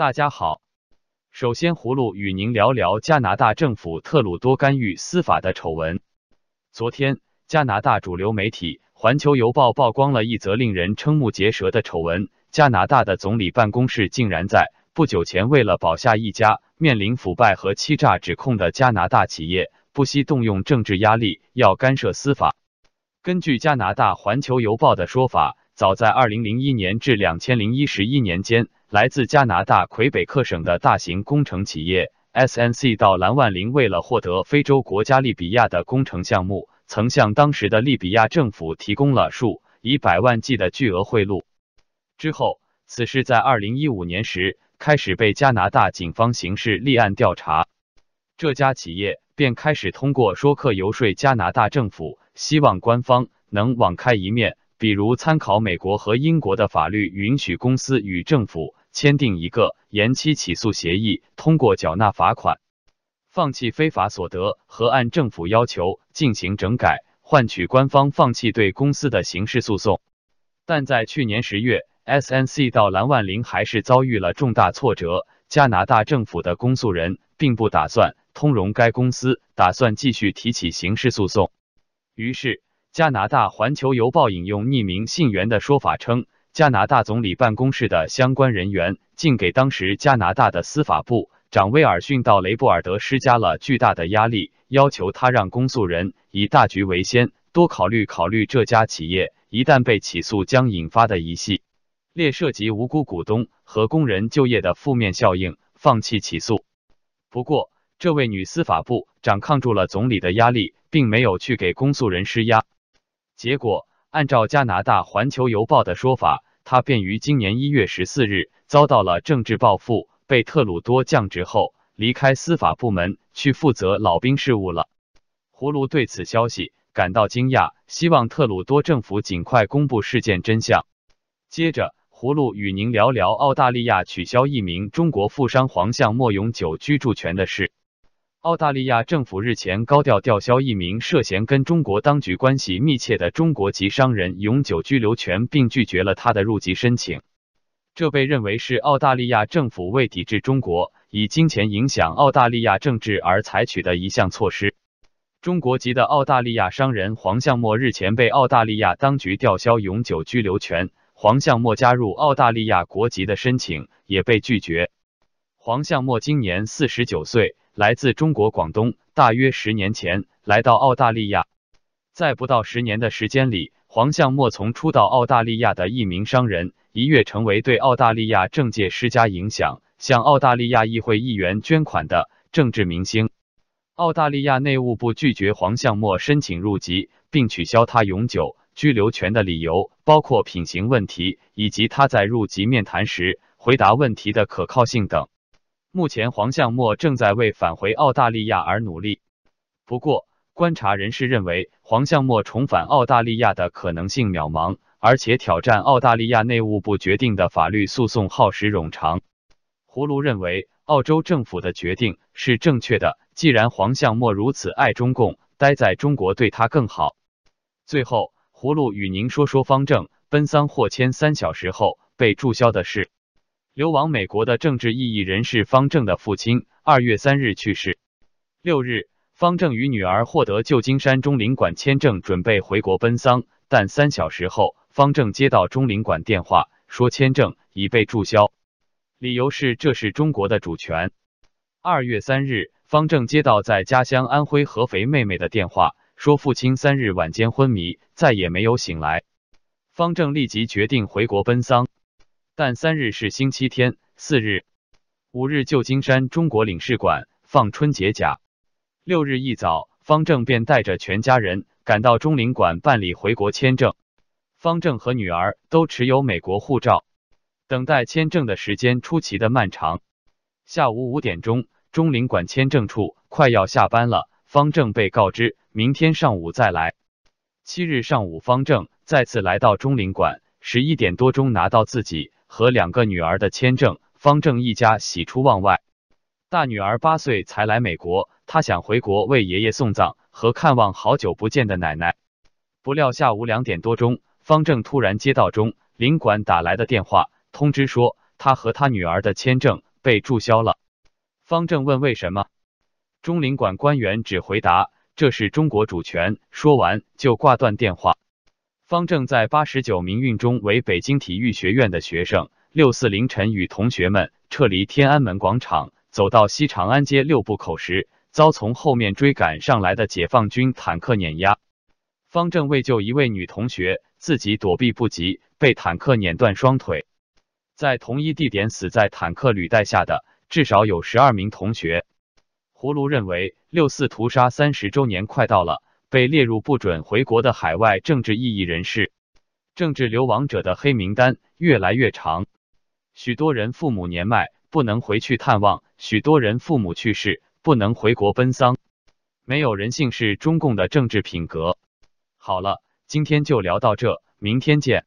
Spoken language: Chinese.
大家好，首先葫芦与您聊聊加拿大政府特鲁多干预司法的丑闻。昨天，加拿大主流媒体《环球邮报》曝光了一则令人瞠目结舌的丑闻：加拿大的总理办公室竟然在不久前为了保下一家面临腐败和欺诈指控的加拿大企业，不惜动用政治压力要干涉司法。根据加拿大《环球邮报》的说法，早在二零零一年至两千零一十一年间。来自加拿大魁北克省的大型工程企业 SNC 到蓝万林，为了获得非洲国家利比亚的工程项目，曾向当时的利比亚政府提供了数以百万计的巨额贿赂。之后，此事在二零一五年时开始被加拿大警方刑事立案调查，这家企业便开始通过说客游说加拿大政府，希望官方能网开一面，比如参考美国和英国的法律，允许公司与政府。签订一个延期起诉协议，通过缴纳罚款，放弃非法所得和按政府要求进行整改，换取官方放弃对公司的刑事诉讼。但在去年十月，SNC 到蓝万林还是遭遇了重大挫折。加拿大政府的公诉人并不打算通融该公司，打算继续提起刑事诉讼。于是，加拿大环球邮报引用匿名信源的说法称。加拿大总理办公室的相关人员竟给当时加拿大的司法部长威尔逊·道雷布尔德施加了巨大的压力，要求他让公诉人以大局为先，多考虑考虑这家企业一旦被起诉将引发的一系列涉及无辜股东和工人就业的负面效应，放弃起诉。不过，这位女司法部长抗住了总理的压力，并没有去给公诉人施压，结果。按照加拿大《环球邮报》的说法，他便于今年一月十四日遭到了政治报复，被特鲁多降职后离开司法部门，去负责老兵事务了。葫芦对此消息感到惊讶，希望特鲁多政府尽快公布事件真相。接着，葫芦与您聊聊澳大利亚取消一名中国富商黄向莫永久居住权的事。澳大利亚政府日前高调吊销一名涉嫌跟中国当局关系密切的中国籍商人永久居留权，并拒绝了他的入籍申请。这被认为是澳大利亚政府为抵制中国以金钱影响澳大利亚政治而采取的一项措施。中国籍的澳大利亚商人黄向墨日前被澳大利亚当局吊销永久居留权，黄向墨加入澳大利亚国籍的申请也被拒绝。黄向墨今年四十九岁。来自中国广东，大约十年前来到澳大利亚，在不到十年的时间里，黄向墨从初到澳大利亚的一名商人，一跃成为对澳大利亚政界施加影响、向澳大利亚议会议员捐款的政治明星。澳大利亚内务部拒绝黄向墨申请入籍，并取消他永久居留权的理由包括品行问题，以及他在入籍面谈时回答问题的可靠性等。目前，黄向墨正在为返回澳大利亚而努力。不过，观察人士认为，黄向墨重返澳大利亚的可能性渺茫，而且挑战澳大利亚内务部决定的法律诉讼耗时冗长。葫芦认为，澳洲政府的决定是正确的。既然黄向墨如此爱中共，待在中国对他更好。最后，葫芦与您说说方正奔丧获签三小时后被注销的事。流亡美国的政治异议人士方正的父亲二月三日去世。六日，方正与女儿获得旧金山中领馆签证，准备回国奔丧。但三小时后，方正接到中领馆电话，说签证已被注销，理由是这是中国的主权。二月三日，方正接到在家乡安徽合肥妹妹的电话，说父亲三日晚间昏迷，再也没有醒来。方正立即决定回国奔丧。但三日是星期天，四日、五日旧金山中国领事馆放春节假。六日一早，方正便带着全家人赶到中领馆办理回国签证。方正和女儿都持有美国护照，等待签证的时间出奇的漫长。下午五点钟，中领馆签证处快要下班了，方正被告知明天上午再来。七日上午，方正再次来到中领馆，十一点多钟拿到自己。和两个女儿的签证，方正一家喜出望外。大女儿八岁才来美国，她想回国为爷爷送葬和看望好久不见的奶奶。不料下午两点多钟，方正突然接到中领馆打来的电话，通知说他和他女儿的签证被注销了。方正问为什么，中领馆官员只回答这是中国主权，说完就挂断电话。方正在八十九名运中为北京体育学院的学生，六四凌晨与同学们撤离天安门广场，走到西长安街六步口时，遭从后面追赶上来的解放军坦克碾压。方正为救一位女同学，自己躲避不及，被坦克碾断双腿。在同一地点死在坦克履带下的至少有十二名同学。胡卢认为，六四屠杀三十周年快到了。被列入不准回国的海外政治异议人士、政治流亡者的黑名单越来越长，许多人父母年迈不能回去探望，许多人父母去世不能回国奔丧。没有人性是中共的政治品格。好了，今天就聊到这，明天见。